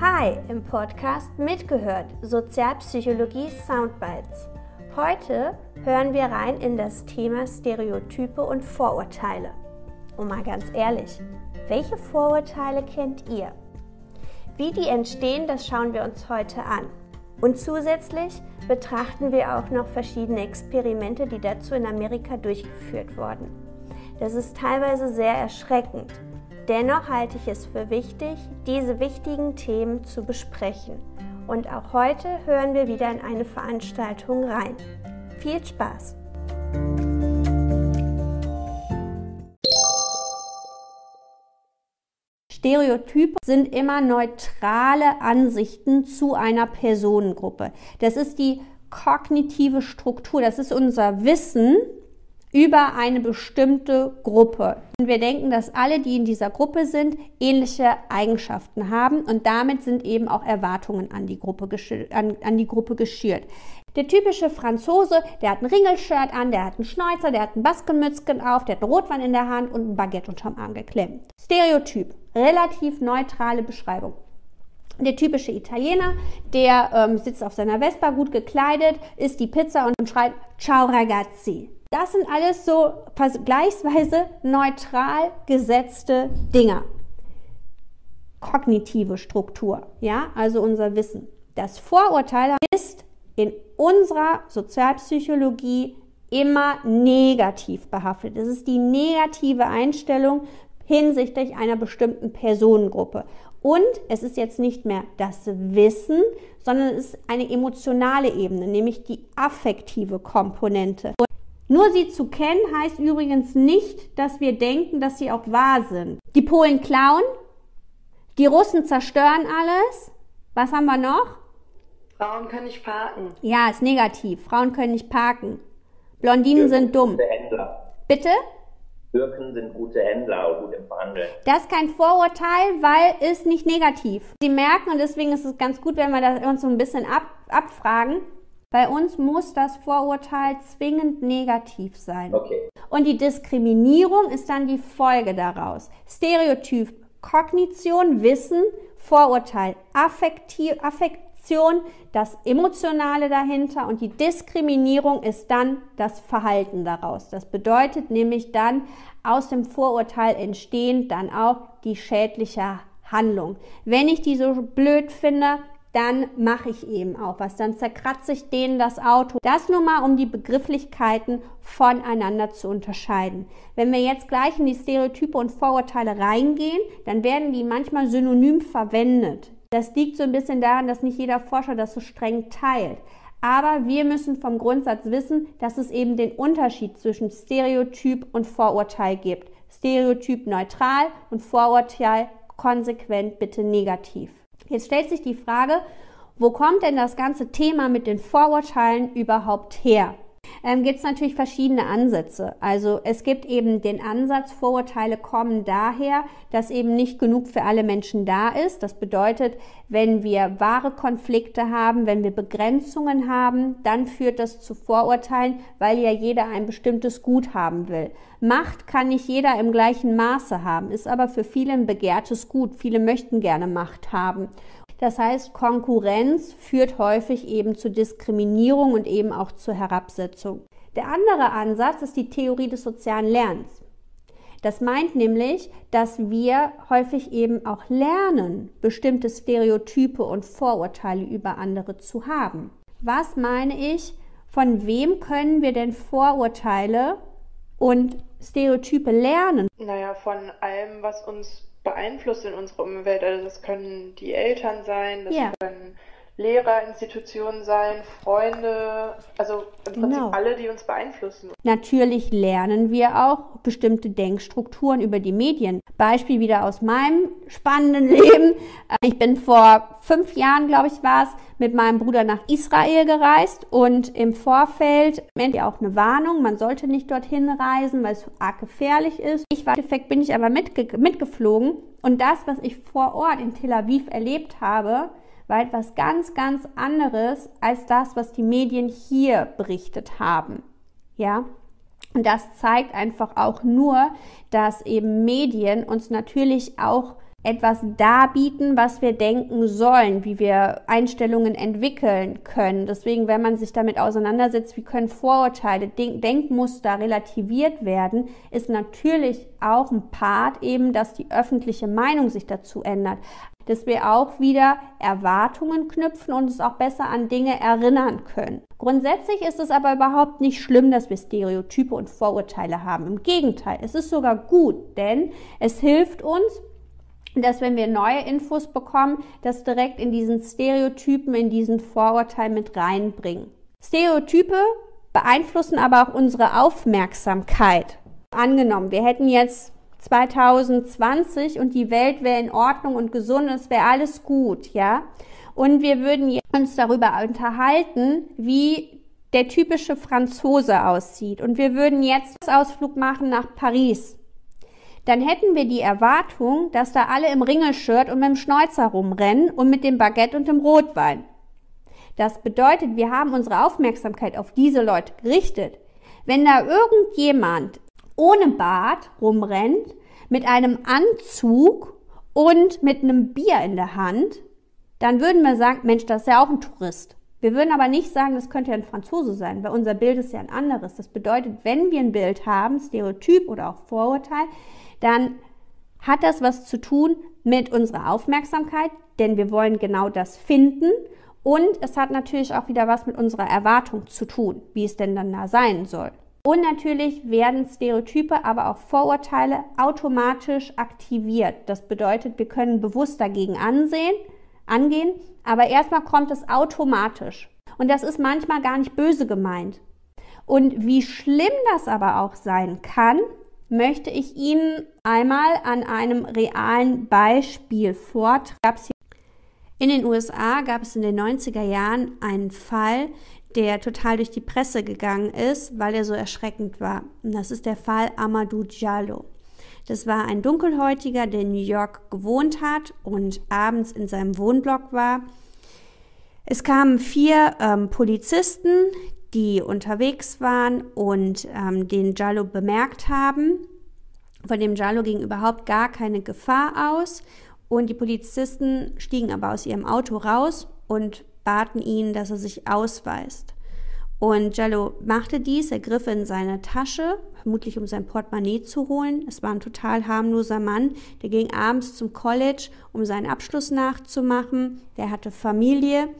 Hi im Podcast Mitgehört Sozialpsychologie Soundbites. Heute hören wir rein in das Thema Stereotype und Vorurteile. Und mal ganz ehrlich, welche Vorurteile kennt ihr? Wie die entstehen, das schauen wir uns heute an. Und zusätzlich betrachten wir auch noch verschiedene Experimente, die dazu in Amerika durchgeführt wurden. Das ist teilweise sehr erschreckend. Dennoch halte ich es für wichtig, diese wichtigen Themen zu besprechen. Und auch heute hören wir wieder in eine Veranstaltung rein. Viel Spaß! Stereotype sind immer neutrale Ansichten zu einer Personengruppe. Das ist die kognitive Struktur, das ist unser Wissen über eine bestimmte Gruppe. Und wir denken, dass alle, die in dieser Gruppe sind, ähnliche Eigenschaften haben und damit sind eben auch Erwartungen an die Gruppe, an, an die Gruppe geschürt. Der typische Franzose, der hat ein Ringelshirt an, der hat einen Schnäuzer, der hat ein Baskenmützchen auf, der hat einen Rotwein in der Hand und ein Baguette unterm Arm geklemmt. Stereotyp, relativ neutrale Beschreibung. Der typische Italiener, der ähm, sitzt auf seiner Vespa gut gekleidet, isst die Pizza und schreibt Ciao ragazzi. Das sind alles so vergleichsweise neutral gesetzte Dinger. Kognitive Struktur, ja, also unser Wissen. Das Vorurteil ist in unserer Sozialpsychologie immer negativ behaftet. Es ist die negative Einstellung hinsichtlich einer bestimmten Personengruppe. Und es ist jetzt nicht mehr das Wissen, sondern es ist eine emotionale Ebene, nämlich die affektive Komponente. Nur sie zu kennen heißt übrigens nicht, dass wir denken, dass sie auch wahr sind. Die Polen klauen, die Russen zerstören alles. Was haben wir noch? Frauen können nicht parken. Ja, ist negativ. Frauen können nicht parken. Blondinen sind dumm. Gute Händler. Bitte? Türken sind gute Händler und gut im Verhandeln. Das ist kein Vorurteil, weil es nicht negativ. Sie merken, und deswegen ist es ganz gut, wenn wir das uns so ein bisschen ab, abfragen, bei uns muss das Vorurteil zwingend negativ sein. Okay. Und die Diskriminierung ist dann die Folge daraus. Stereotyp, Kognition, Wissen, Vorurteil, Affektiv, Affektion, das Emotionale dahinter und die Diskriminierung ist dann das Verhalten daraus. Das bedeutet nämlich dann, aus dem Vorurteil entstehen dann auch die schädliche Handlung. Wenn ich die so blöd finde, dann mache ich eben auch was. Dann zerkratze ich denen das Auto. Das nur mal, um die Begrifflichkeiten voneinander zu unterscheiden. Wenn wir jetzt gleich in die Stereotype und Vorurteile reingehen, dann werden die manchmal synonym verwendet. Das liegt so ein bisschen daran, dass nicht jeder Forscher das so streng teilt. Aber wir müssen vom Grundsatz wissen, dass es eben den Unterschied zwischen Stereotyp und Vorurteil gibt. Stereotyp neutral und Vorurteil konsequent bitte negativ. Jetzt stellt sich die Frage, wo kommt denn das ganze Thema mit den Vorurteilen überhaupt her? Ähm, gibt es natürlich verschiedene Ansätze. Also es gibt eben den Ansatz, Vorurteile kommen daher, dass eben nicht genug für alle Menschen da ist. Das bedeutet, wenn wir wahre Konflikte haben, wenn wir Begrenzungen haben, dann führt das zu Vorurteilen, weil ja jeder ein bestimmtes Gut haben will. Macht kann nicht jeder im gleichen Maße haben, ist aber für viele ein begehrtes Gut. Viele möchten gerne Macht haben. Das heißt, Konkurrenz führt häufig eben zu Diskriminierung und eben auch zur Herabsetzung. Der andere Ansatz ist die Theorie des sozialen Lernens. Das meint nämlich, dass wir häufig eben auch lernen, bestimmte Stereotype und Vorurteile über andere zu haben. Was meine ich? Von wem können wir denn Vorurteile und Stereotype lernen? Naja, von allem, was uns beeinflusst in unserer Umwelt. Also das können die Eltern sein, das Ja. können Lehrerinstitutionen sein, Freunde, also im Prinzip Genau. alle, die uns beeinflussen. Natürlich lernen wir auch bestimmte Denkstrukturen über die Medien. Beispiel wieder aus meinem spannenden Leben. Ich bin vor fünf Jahren, glaube ich, war es, mit meinem Bruder nach Israel gereist und im Vorfeld auch eine Warnung, man sollte nicht dorthin reisen, weil es arg gefährlich ist. Ich war, im Endeffekt bin ich aber mitge mitgeflogen und das, was ich vor Ort in Tel Aviv erlebt habe, war etwas ganz, ganz anderes als das, was die Medien hier berichtet haben. Ja, und das zeigt einfach auch nur, dass eben Medien uns natürlich auch etwas darbieten, was wir denken sollen, wie wir Einstellungen entwickeln können. Deswegen, wenn man sich damit auseinandersetzt, wie können Vorurteile, Denk Denkmuster relativiert werden, ist natürlich auch ein Part eben, dass die öffentliche Meinung sich dazu ändert. Dass wir auch wieder Erwartungen knüpfen und uns auch besser an Dinge erinnern können. Grundsätzlich ist es aber überhaupt nicht schlimm, dass wir Stereotype und Vorurteile haben. Im Gegenteil, es ist sogar gut, denn es hilft uns, dass wenn wir neue Infos bekommen, das direkt in diesen Stereotypen, in diesen Vorurteil mit reinbringen. Stereotype beeinflussen aber auch unsere Aufmerksamkeit. Angenommen, wir hätten jetzt 2020 und die Welt wäre in Ordnung und gesund, es wäre alles gut, ja? Und wir würden uns darüber unterhalten, wie der typische Franzose aussieht. Und wir würden jetzt Ausflug machen nach Paris dann hätten wir die Erwartung, dass da alle im Ringelshirt und mit dem Schnäuzer rumrennen und mit dem Baguette und dem Rotwein. Das bedeutet, wir haben unsere Aufmerksamkeit auf diese Leute gerichtet. Wenn da irgendjemand ohne Bart rumrennt, mit einem Anzug und mit einem Bier in der Hand, dann würden wir sagen, Mensch, das ist ja auch ein Tourist. Wir würden aber nicht sagen, das könnte ja ein Franzose sein, weil unser Bild ist ja ein anderes. Das bedeutet, wenn wir ein Bild haben, Stereotyp oder auch Vorurteil, dann hat das was zu tun mit unserer Aufmerksamkeit, denn wir wollen genau das finden. Und es hat natürlich auch wieder was mit unserer Erwartung zu tun, wie es denn dann da sein soll. Und natürlich werden Stereotype, aber auch Vorurteile automatisch aktiviert. Das bedeutet, wir können bewusst dagegen ansehen, angehen, aber erstmal kommt es automatisch. Und das ist manchmal gar nicht böse gemeint. Und wie schlimm das aber auch sein kann, möchte ich Ihnen einmal an einem realen Beispiel vortragen. In den USA gab es in den 90er Jahren einen Fall, der total durch die Presse gegangen ist, weil er so erschreckend war. Und das ist der Fall Amadou Diallo. Das war ein Dunkelhäutiger, der in New York gewohnt hat und abends in seinem Wohnblock war. Es kamen vier ähm, Polizisten, die unterwegs waren und ähm, den Jallo bemerkt haben. Von dem Jallo ging überhaupt gar keine Gefahr aus und die Polizisten stiegen aber aus ihrem Auto raus und baten ihn, dass er sich ausweist. Und Jallo machte dies, er griff in seine Tasche, vermutlich um sein Portemonnaie zu holen. Es war ein total harmloser Mann, der ging abends zum College, um seinen Abschluss nachzumachen. Der hatte Familie.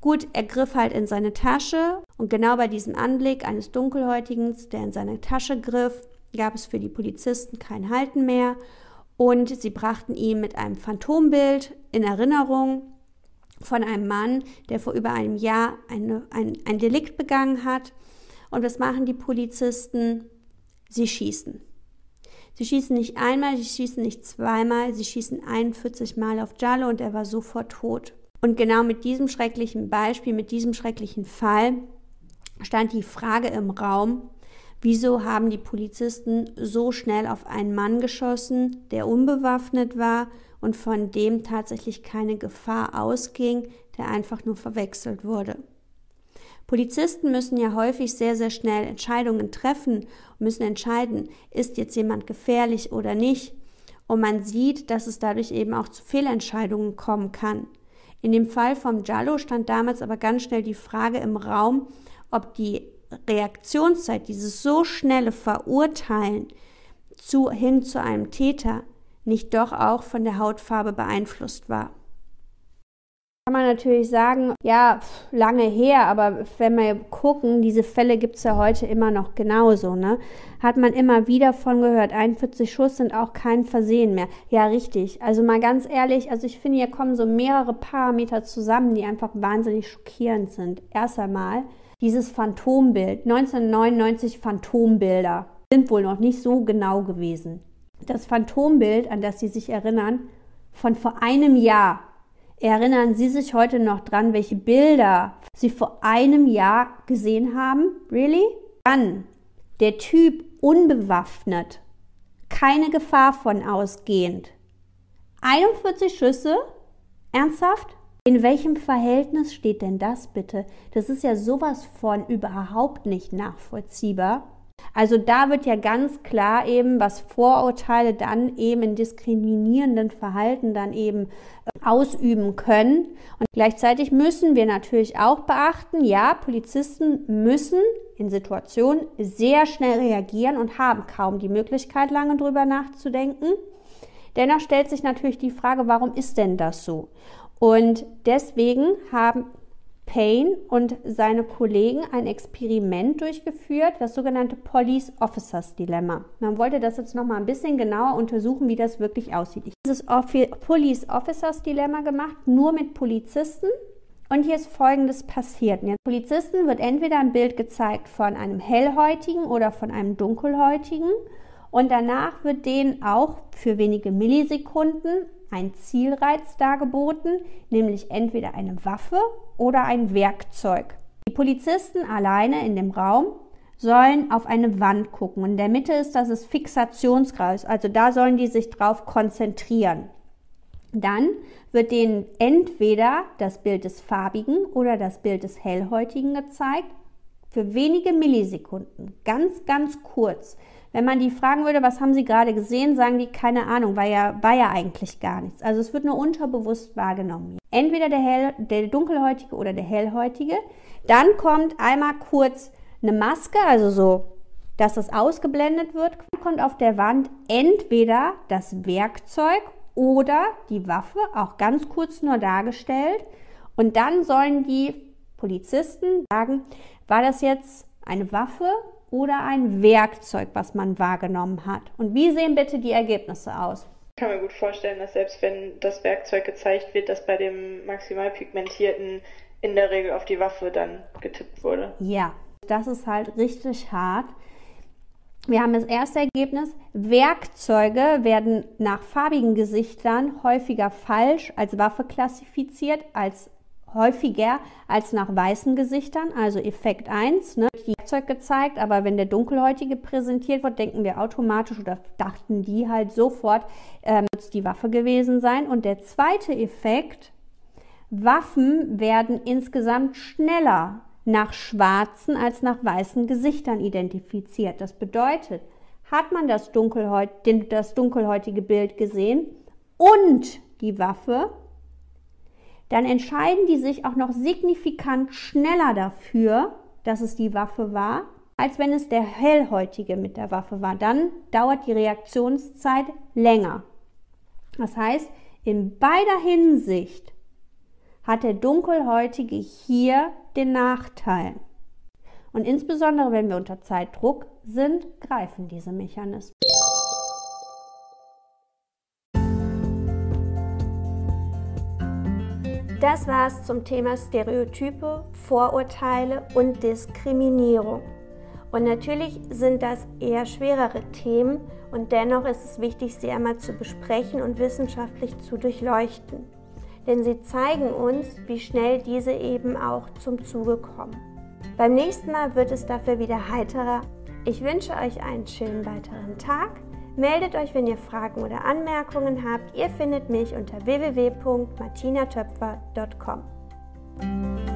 Gut, er griff halt in seine Tasche und genau bei diesem Anblick eines Dunkelhäutigen, der in seine Tasche griff, gab es für die Polizisten kein Halten mehr und sie brachten ihn mit einem Phantombild in Erinnerung von einem Mann, der vor über einem Jahr eine, ein, ein Delikt begangen hat. Und was machen die Polizisten? Sie schießen. Sie schießen nicht einmal, sie schießen nicht zweimal, sie schießen 41 Mal auf Jallo und er war sofort tot. Und genau mit diesem schrecklichen Beispiel, mit diesem schrecklichen Fall stand die Frage im Raum, wieso haben die Polizisten so schnell auf einen Mann geschossen, der unbewaffnet war und von dem tatsächlich keine Gefahr ausging, der einfach nur verwechselt wurde. Polizisten müssen ja häufig sehr, sehr schnell Entscheidungen treffen und müssen entscheiden, ist jetzt jemand gefährlich oder nicht. Und man sieht, dass es dadurch eben auch zu Fehlentscheidungen kommen kann. In dem Fall vom Jallo stand damals aber ganz schnell die Frage im Raum, ob die Reaktionszeit, dieses so schnelle Verurteilen zu, hin zu einem Täter nicht doch auch von der Hautfarbe beeinflusst war kann man natürlich sagen, ja, lange her, aber wenn wir gucken, diese Fälle gibt es ja heute immer noch genauso, ne? Hat man immer wieder von gehört, 41 Schuss sind auch kein Versehen mehr. Ja, richtig. Also mal ganz ehrlich, also ich finde, hier kommen so mehrere Parameter zusammen, die einfach wahnsinnig schockierend sind. Erst einmal dieses Phantombild, 1999 Phantombilder sind wohl noch nicht so genau gewesen. Das Phantombild, an das Sie sich erinnern, von vor einem Jahr Erinnern Sie sich heute noch dran, welche Bilder Sie vor einem Jahr gesehen haben? Really? Dann der Typ unbewaffnet, keine Gefahr von ausgehend. 41 Schüsse? Ernsthaft? In welchem Verhältnis steht denn das bitte? Das ist ja sowas von überhaupt nicht nachvollziehbar. Also da wird ja ganz klar eben, was Vorurteile dann eben in diskriminierenden Verhalten dann eben äh, ausüben können. Und gleichzeitig müssen wir natürlich auch beachten, ja, Polizisten müssen in Situationen sehr schnell reagieren und haben kaum die Möglichkeit, lange drüber nachzudenken. Dennoch stellt sich natürlich die Frage, warum ist denn das so? Und deswegen haben Payne und seine Kollegen ein Experiment durchgeführt, das sogenannte Police Officers Dilemma. Man wollte das jetzt noch mal ein bisschen genauer untersuchen, wie das wirklich aussieht. Ich habe dieses Police Officers Dilemma gemacht, nur mit Polizisten. Und hier ist Folgendes passiert. Den Polizisten wird entweder ein Bild gezeigt von einem hellhäutigen oder von einem dunkelhäutigen. Und danach wird denen auch für wenige Millisekunden ein Zielreiz dargeboten, nämlich entweder eine Waffe oder ein Werkzeug. Die Polizisten alleine in dem Raum sollen auf eine Wand gucken. In der Mitte ist das ist Fixationskreis, also da sollen die sich drauf konzentrieren. Dann wird denen entweder das Bild des farbigen oder das Bild des hellhäutigen gezeigt, für wenige Millisekunden, ganz, ganz kurz. Wenn man die fragen würde, was haben sie gerade gesehen, sagen die, keine Ahnung, war ja, war ja eigentlich gar nichts. Also es wird nur unterbewusst wahrgenommen. Entweder der, hell, der dunkelhäutige oder der hellhäutige. Dann kommt einmal kurz eine Maske, also so, dass das ausgeblendet wird. Dann kommt auf der Wand entweder das Werkzeug oder die Waffe, auch ganz kurz nur dargestellt. Und dann sollen die Polizisten sagen, war das jetzt eine Waffe oder ein Werkzeug, was man wahrgenommen hat. Und wie sehen bitte die Ergebnisse aus? Ich kann mir gut vorstellen, dass selbst wenn das Werkzeug gezeigt wird, dass bei dem maximal pigmentierten in der Regel auf die Waffe dann getippt wurde. Ja, das ist halt richtig hart. Wir haben das erste Ergebnis. Werkzeuge werden nach farbigen Gesichtern häufiger falsch als Waffe klassifiziert als häufiger als nach weißen Gesichtern, also Effekt 1, ne, die Werkzeug gezeigt, aber wenn der Dunkelhäutige präsentiert wird, denken wir automatisch oder dachten die halt sofort, ähm, es die Waffe gewesen sein. Und der zweite Effekt, Waffen werden insgesamt schneller nach schwarzen als nach weißen Gesichtern identifiziert. Das bedeutet, hat man das, Dunkelhäut das dunkelhäutige Bild gesehen und die Waffe, dann entscheiden die sich auch noch signifikant schneller dafür, dass es die Waffe war, als wenn es der hellhäutige mit der Waffe war. Dann dauert die Reaktionszeit länger. Das heißt, in beider Hinsicht hat der dunkelhäutige hier den Nachteil. Und insbesondere wenn wir unter Zeitdruck sind, greifen diese Mechanismen. Das war's zum Thema Stereotype, Vorurteile und Diskriminierung. Und natürlich sind das eher schwerere Themen und dennoch ist es wichtig, sie einmal zu besprechen und wissenschaftlich zu durchleuchten. Denn sie zeigen uns, wie schnell diese eben auch zum Zuge kommen. Beim nächsten Mal wird es dafür wieder heiterer. Ich wünsche euch einen schönen weiteren Tag. Meldet euch, wenn ihr Fragen oder Anmerkungen habt. Ihr findet mich unter www.martinatöpfer.com.